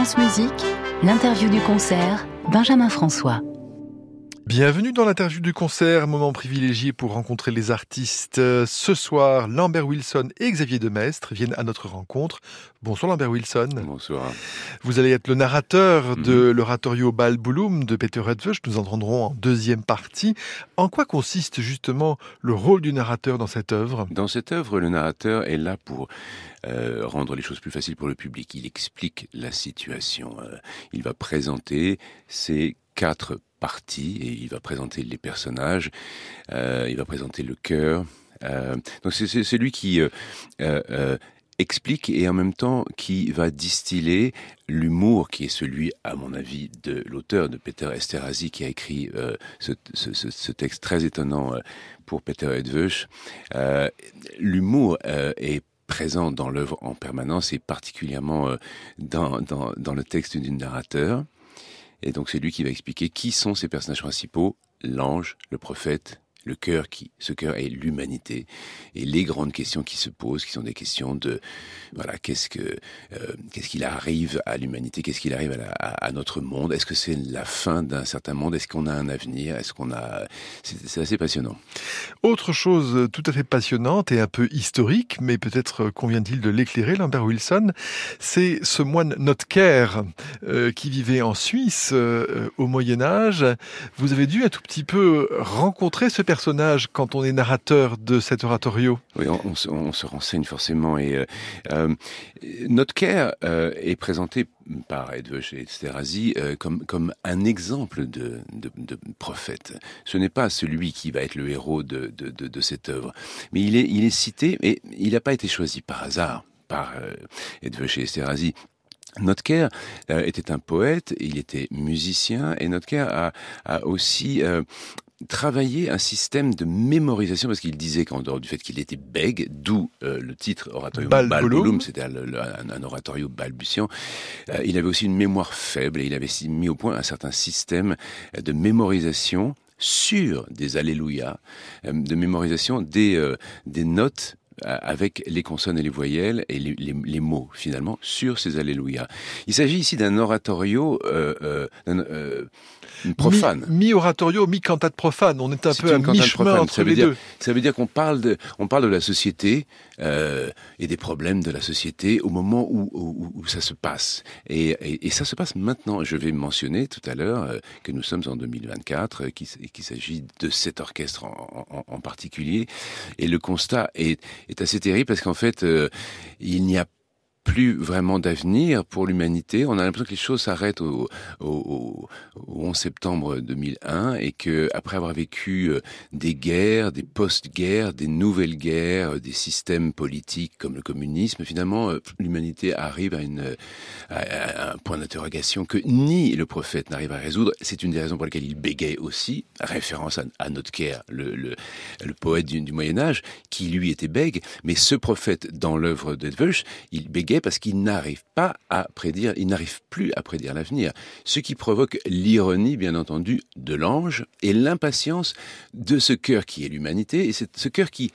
Musique, l'interview du concert, Benjamin François. Bienvenue dans l'interview du concert, moment privilégié pour rencontrer les artistes. Ce soir, Lambert Wilson et Xavier Demestre viennent à notre rencontre. Bonsoir Lambert Wilson. Bonsoir. Vous allez être le narrateur Mhm. de l'oratorio Bal Bouloum de Peter Edwige. Nous entendrons en deuxième partie. En quoi consiste justement le rôle du narrateur dans cette œuvre? Dans cette œuvre, le narrateur est là pour euh, rendre les choses plus faciles pour le public. Il explique la situation. Euh, il va présenter ses quatre parties et il va présenter les personnages. Euh, il va présenter le cœur. Euh, donc c'est- c'est c'est lui qui euh, explique et en même temps qui va distiller l'humour qui est celui, à mon avis, de l'auteur, de Peter Esterhazy, qui a écrit ce, texte très étonnant pour Peter. Euh, l'humour est présent dans l'œuvre en permanence et particulièrement dans, dans le texte du narrateur. Et donc c'est lui qui va expliquer qui sont ces personnages principaux, l'ange, le prophète, le cœur qui, ce cœur est l'humanité et les grandes questions qui se posent, qui sont des questions de, voilà, qu'est-ce que, euh, qu'est-ce qu'il arrive à l'humanité, qu'est-ce qu'il arrive à, notre monde, est-ce que c'est la fin d'un certain monde, est-ce qu'on a un avenir, est-ce qu'on a, c'est c'est assez passionnant. Autre chose tout à fait passionnante et un peu historique, mais peut-être convient-il de l'éclairer, Lambert Wilson, c'est ce moine Notker euh, qui vivait en Suisse euh, au Moyen Âge. Vous avez dû un tout petit peu rencontrer ce personnage quand on est narrateur de cet oratorio? Oui, on, se, renseigne forcément et euh, euh, Notker euh, est présenté par Edwige Esterhazy euh, comme comme un exemple de, prophète. Ce n'est pas celui qui va être le héros de, de, cette œuvre, mais il est il est cité et il n'a pas été choisi par hasard par Edwige Esterhazy. Notker euh, était un poète, il était musicien et Notker a, a aussi travaillé un système de mémorisation parce qu'il disait qu'en dehors du fait qu'il était bègue, d'où euh, le titre Bouloum. c'était un, un oratorio balbutiant. Euh, il avait aussi une mémoire faible et il avait mis au point un certain système de mémorisation sur des alléluia, euh, de mémorisation des, euh, des notes avec les consonnes et les voyelles et les, les- les mots finalement sur ces alléluia. Il s'agit ici d'un oratorio euh, euh, euh, profane. Mi- Mi-oratorio, mi-cantate profane. On est un peu à mi-chemin profane, entre ça veut les dire- deux. Ça veut dire qu'on parle de, on parle de la société euh, et des problèmes de la société au moment où, où, où ça se passe. Et, et, et ça se passe maintenant. Je vais mentionner tout à l'heure que nous sommes en 2024, euh, qu'il s'agit de cet orchestre en, en, en particulier. Et le constat est, est assez terrible parce qu'en fait, euh, il n'y a plus vraiment d'avenir pour l'humanité. On a l'impression que les choses s'arrêtent au, au, au, au 11 septembre 2001 et que après avoir vécu euh, des guerres, des post-guerres, des nouvelles guerres, des systèmes politiques comme le communisme, finalement, euh, l'humanité arrive à, un point d'interrogation que ni le prophète n'arrive à résoudre. C'est une des raisons pour lesquelles il bégaye aussi, référence à, à Notker, le, poète du, Moyen Âge, qui lui était bègue, mais ce prophète dans l'œuvre d'Edwige, il parce qu'il n'arrive plus à prédire l'avenir. Ce qui provoque l'ironie, bien entendu, de l'ange et l'impatience de ce cœur qui est l'humanité, et c'est ce cœur qui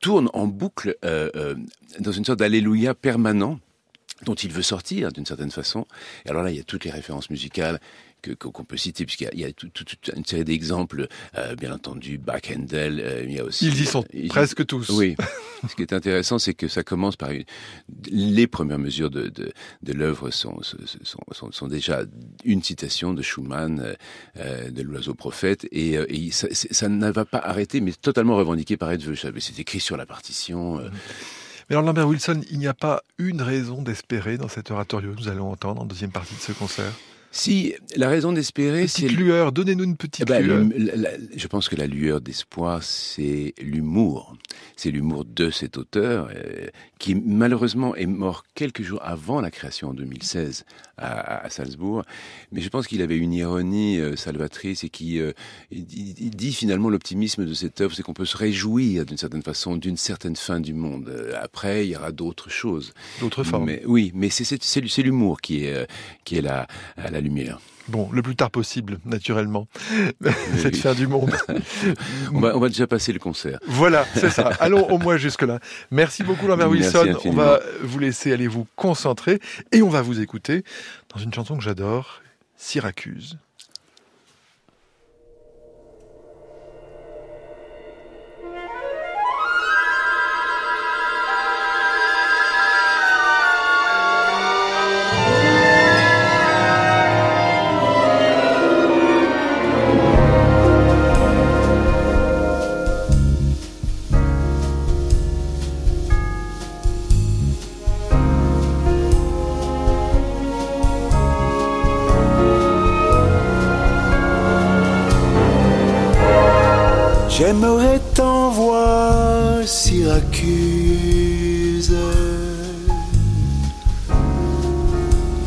tourne en boucle euh, euh, dans une sorte d'alléluia permanent dont il veut sortir d'une certaine façon. Et alors là, il y a toutes les références musicales qu'on peut citer, puisqu'il y a, il y a toute, une série d'exemples, euh, bien entendu, Bach, Handel, euh, il y a aussi... Ils y sont euh, presque tous. Oui. Ce qui est intéressant, c'est que ça commence par une... les premières mesures de, de, de l'œuvre sont, sont, sont, sont déjà une citation de Schumann, euh, de l'oiseau prophète, et, et ça, ça ne va pas arrêter, mais totalement revendiqué par Edwige. C'est écrit sur la partition. Mais alors Lambert Wilson, il n'y a pas une raison d'espérer dans cet oratorio que nous allons entendre en deuxième partie de ce concert? Si la raison d'espérer, c'est Petite lueur, donnez-nous une petite Eh ben, lueur. le- la- la- je pense que la lueur d'espoir, c'est l'humour. C'est l'humour de cet auteur euh, qui malheureusement est mort quelques jours avant la création en 2016 à, à Salzbourg. Mais je pense qu'il avait une ironie euh, salvatrice et qui euh, il, dit- il dit finalement l'optimisme de cette œuvre, c'est qu'on peut se réjouir d'une certaine façon d'une certaine fin du monde. Après, il y aura d'autres choses. D'autres formes. Mais, oui, mais c'est l'humour qui est qui est la, la lumière. Bon, le plus tard possible, naturellement, cette fin du monde. on, va, on va déjà passer le concert. Voilà, c'est ça. Allons au moins jusque-là. Merci beaucoup, Lambert Wilson. On va vous laisser aller vous concentrer et on va vous écouter dans une chanson que j'adore, Syracuse.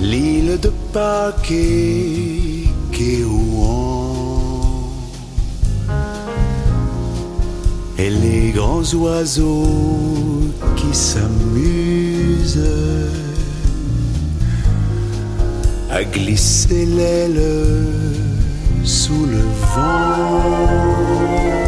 L'île de Pâques et et les grands oiseaux qui s'amusent à glisser l'aile sous le vent.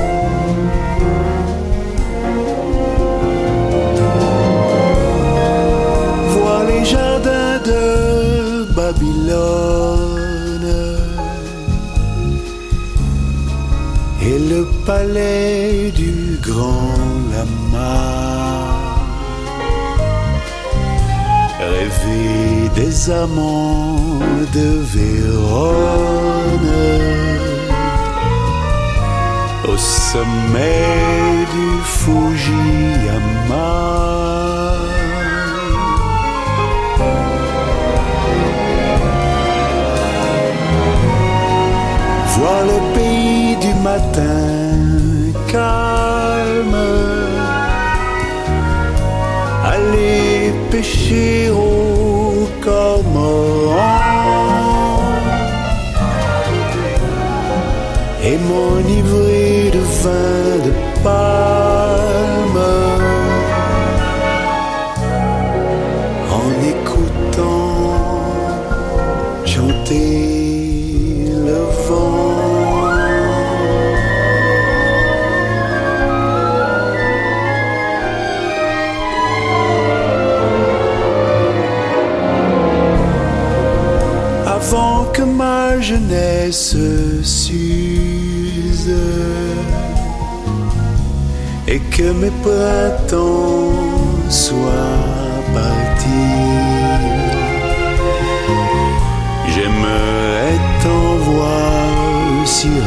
Et le palais du grand lama. Rêver des amants de Vérone au sommet du Fujiyama. Matin calme, aller pêcher au cormoran et m'enivrer de vin que mes printemps soient partis. J'aimerais t'en voir Syracuse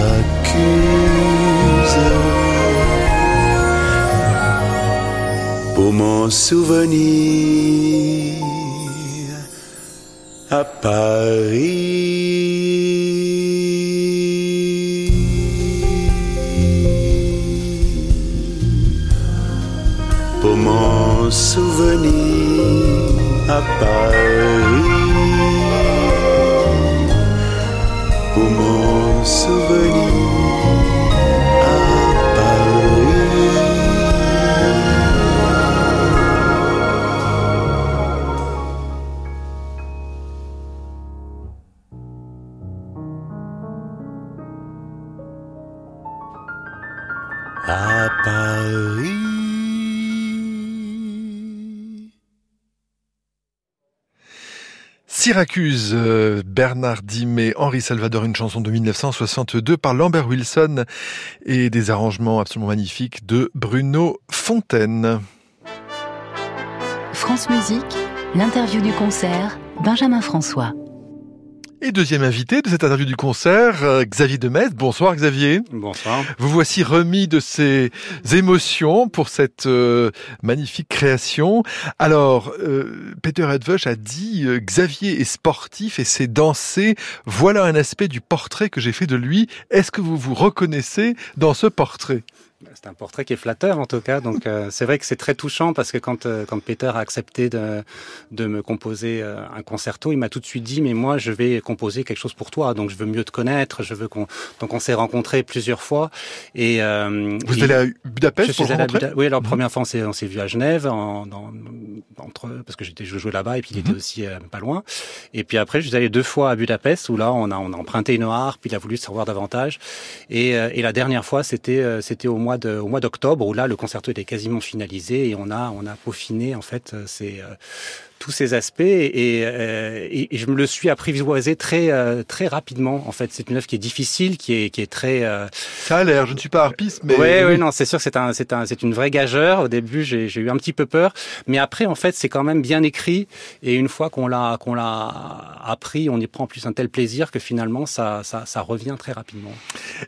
pour mon souvenir à Paris. Souvenir à Paris. Syracuse, euh, Bernard Dimet, Henri Salvador, une chanson de 1962 par Lambert Wilson et des arrangements absolument magnifiques de Bruno Fontaine. France Musique, l'interview du concert, Benjamin François. Et deuxième invité de cette interview du concert, euh, Xavier Demet. Bonsoir Xavier. Bonsoir. Vous voici remis de ces émotions pour cette euh, magnifique création. Alors, euh, Peter Edvush a dit Xavier est sportif et sait danser. Voilà un aspect du portrait que j'ai fait de lui. Est-ce que vous vous reconnaissez dans ce portrait? C'est un portrait qui est flatteur en tout cas. Donc euh, c'est vrai que c'est très touchant parce que quand euh, quand Peter a accepté de de me composer euh, un concerto, il m'a tout de suite dit mais moi je vais composer quelque chose pour toi. Donc je veux mieux te connaître. Je veux qu'on donc on s'est rencontrés plusieurs fois et vous et allez à Budapest je pour suis le allé à Buda- Oui, alors Mhm. première fois on s'est on s'est vu à Genève en, dans, entre parce que j'étais je jouais là-bas et puis il était Mhm. aussi euh, pas loin. Et puis après je suis allé deux fois à Budapest où là on a on a emprunté une harpe, il a voulu savoir davantage. Et, euh, et la dernière fois c'était euh, c'était au mois de au mois d'octobre où là le concerto était quasiment finalisé et on a on a peaufiné en fait euh, ces euh, tous ces aspects et, euh, et, et je me le suis apprivoisé très euh, très rapidement en fait c'est une œuvre qui est difficile qui est qui est très euh, Ça a l'air, je ne suis pas harpiste, mais ouais, oui. ouais, non, c'est sûr, c'est un, c'est un, c'est une vraie gageure. Au début, j'ai, eu un petit peu peur, mais après, en fait, c'est quand même bien écrit. Et une fois qu'on l'a, qu'on l'a appris, on y prend en plus un tel plaisir que finalement, ça, ça, ça revient très rapidement.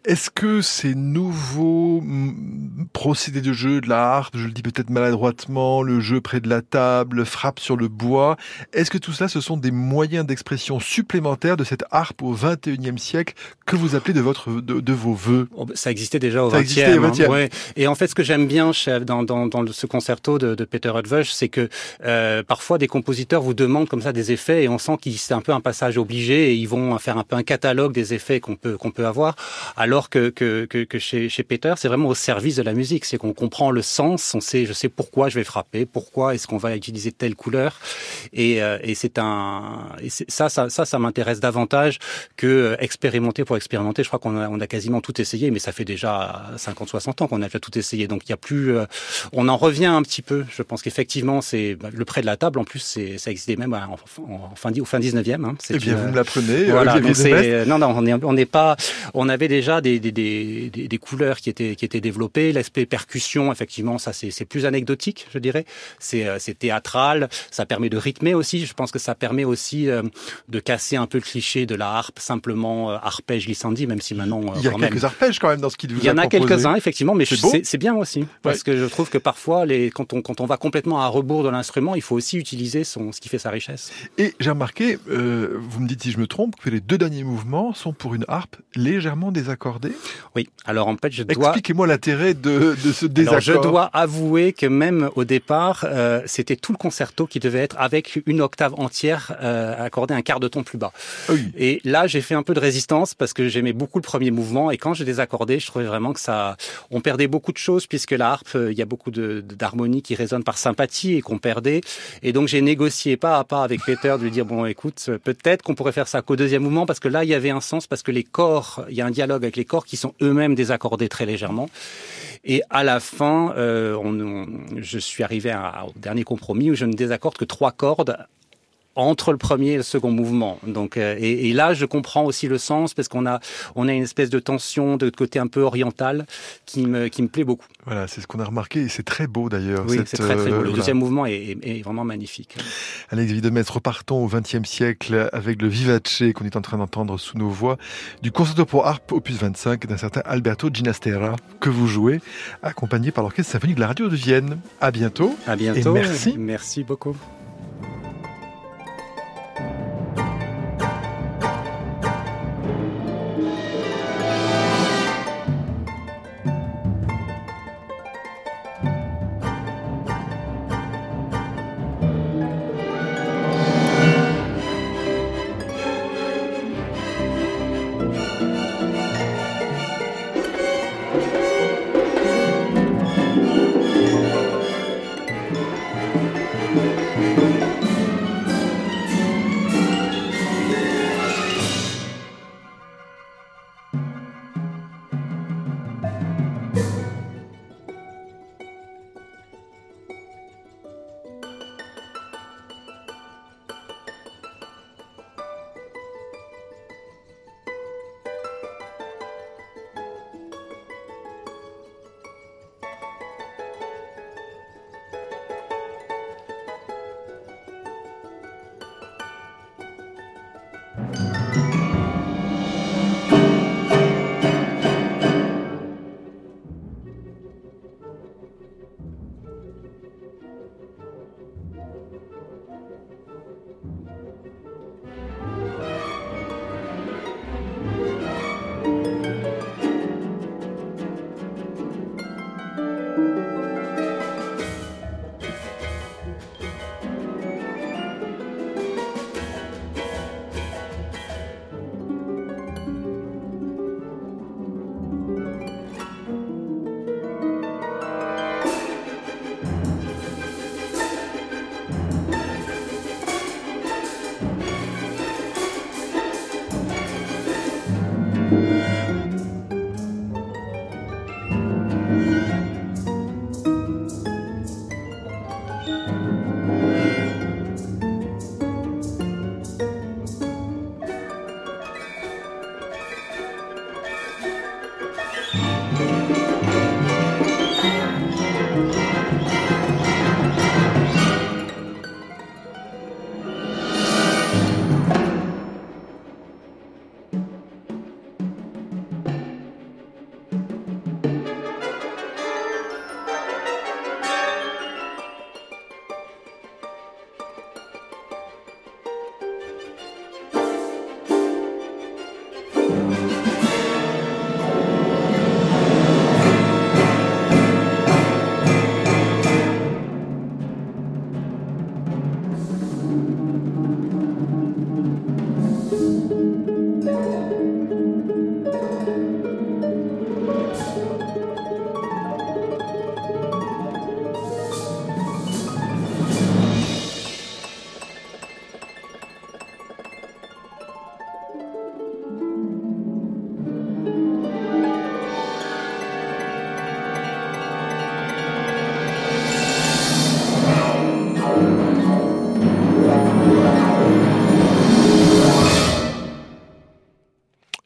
Est-ce que ces nouveaux mm, procédés de jeu de la harpe, je le dis peut-être maladroitement, le jeu près de la table, le frappe sur le bois, est-ce que tout cela, ce sont des moyens d'expression supplémentaires de cette harpe au 21e siècle que vous appelez de, votre, de, de vos voeux? Oh, Ça existait déjà au Ça 20e. existait au hein. 20e. Ouais. Et en fait, ce que j'aime bien dans, dans, dans ce concerto de, de Peter Hudvösch, c'est que euh, parfois des compositeurs vous demandent comme ça des effets et on sent que c'est un peu un passage obligé et ils vont faire un peu un catalogue des effets qu'on peut qu'on peut avoir, alors que que, que, que chez, chez Peter, c'est vraiment au service de la musique, c'est qu'on comprend le sens, on sait, je sais pourquoi je vais frapper, pourquoi est-ce qu'on va utiliser telle couleur, et, euh, et c'est un et ça ça ça ça m'intéresse davantage que euh, expérimenter pour expérimenter. Je crois qu'on a, on a quasiment tout essayé, mais ça fait déjà 50-60 ans qu'on a déjà tout essayé. Donc il y a plus, euh, on en revient un petit peu. Je pense qu'effectivement, c'est bah, le près de la table. En plus, c'est ça existait même en, en fin, au fin 19e. Hein. Eh bien, une- vous me l'apprenez. voilà, Viedemest. non non on est on n'est pas on avait déjà des des, des, des, couleurs qui étaient qui étaient développées l'aspect percussion effectivement ça c'est plus anecdotique je dirais c'est euh, c'est théâtral ça permet de rythmer aussi je pense que ça permet aussi euh, de casser un peu le cliché de la harpe simplement euh, arpège glissandi même si maintenant euh, Il y a quand même quelques arpèges quand même dans ce qu'il vous il y en a quelques-uns, effectivement, mais C'est bien aussi. Parce que je trouve que parfois, les, quand, on, quand on va complètement à rebours de l'instrument, il faut aussi utiliser son, ce qui fait sa richesse. Et j'ai remarqué, vous me dites si je me trompe, que les deux derniers mouvements sont pour une harpe légèrement désaccordée. Oui, alors en fait, je dois... Expliquez-moi l'intérêt de, de ce désaccord. Alors, je dois avouer que même au départ, euh, c'était tout le concerto qui devait être avec une octave entière euh, accordée un quart de ton plus bas. Oui. Et là, j'ai fait un peu de résistance parce que j'aimais beaucoup le premier mouvement et quand j'ai désaccordé, je trouvais vraiment que ça, on perdait beaucoup de choses puisque la harpe, euh, il y a beaucoup d'harmonies qui résonnent par sympathie et qu'on perdait. Et donc j'ai négocié pas à pas avec Peter de lui dire bon, écoute, euh, peut-être qu'on pourrait faire ça qu'au deuxième mouvement parce que là, il y avait un sens parce que les corps, il y a un dialogue avec les corps qui sont eux-mêmes désaccordés très légèrement. Et à la fin, euh, on, on- je suis arrivé à- au dernier compromis où je ne désaccorde que trois cordes entre le premier et le second mouvement. Donc, euh, et, et là, je comprends aussi le sens parce qu'on a, on a une espèce de tension de côté un peu oriental qui me, qui me plaît beaucoup. Voilà, c'est ce qu'on a remarqué et c'est très beau d'ailleurs. Oui, c'est très très beau. euh, Le voilà. deuxième mouvement est, est- est vraiment magnifique. Alex Videmets, repartons au XXe siècle avec le Vivace qu'on est en train d'entendre sous nos voix du concerto pour harpe opus 25 d'un certain Alberto Ginastera que vous jouez, accompagné par l'Orchestre symphonique de la radio de Vienne. À bientôt. À bientôt. merci. Merci beaucoup.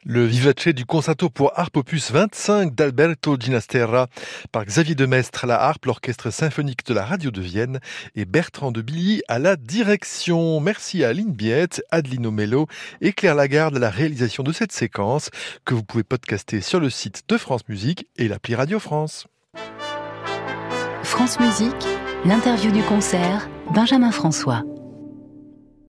Vivace du concerto pour harpe opus 25 d'Alberto Ginastera par Xavier Demestre à la harpe, l'orchestre symphonique de la radio de Vienne et Bertrand de Billy à la direction. Merci à Aline Biette, Adeline Mello et Claire Lagarde à la réalisation de cette séquence que vous pouvez podcaster sur le site de France Musique et l'appli Radio France. France Musique, l'interview du concert, Benjamin François.